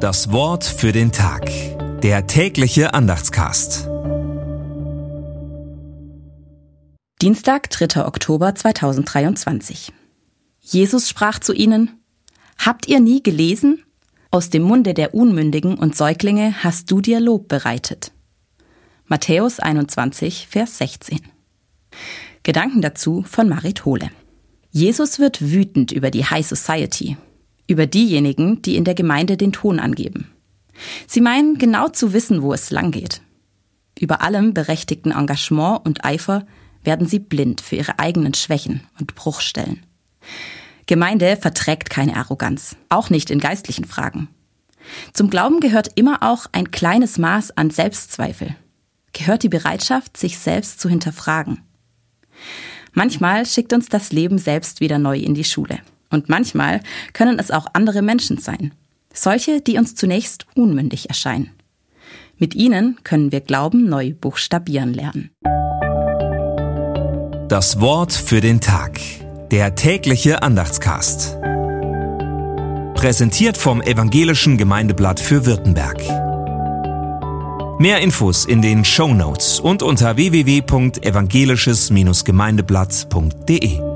Das Wort für den Tag. Der tägliche Andachtscast. Dienstag, 3. Oktober 2023. Jesus sprach zu ihnen, Habt ihr nie gelesen? Aus dem Munde der Unmündigen und Säuglinge hast du dir Lob bereitet. Matthäus 21, Vers 16. Gedanken dazu von Marit Hohle. Jesus wird wütend über die High Society, über diejenigen, die in der Gemeinde den Ton angeben. Sie meinen genau zu wissen, wo es langgeht. Über allem berechtigten Engagement und Eifer werden sie blind für ihre eigenen Schwächen und Bruchstellen. Gemeinde verträgt keine Arroganz, auch nicht in geistlichen Fragen. Zum Glauben gehört immer auch ein kleines Maß an Selbstzweifel, gehört die Bereitschaft, sich selbst zu hinterfragen. Manchmal schickt uns das Leben selbst wieder neu in die Schule. Und manchmal können es auch andere Menschen sein. Solche, die uns zunächst unmündig erscheinen. Mit ihnen können wir Glauben neu buchstabieren lernen. Das Wort für den Tag. Der tägliche Andachtscast. Präsentiert vom Evangelischen Gemeindeblatt für Württemberg. Mehr Infos in den Show Notes und unter www.evangelisches-gemeindeblatt.de.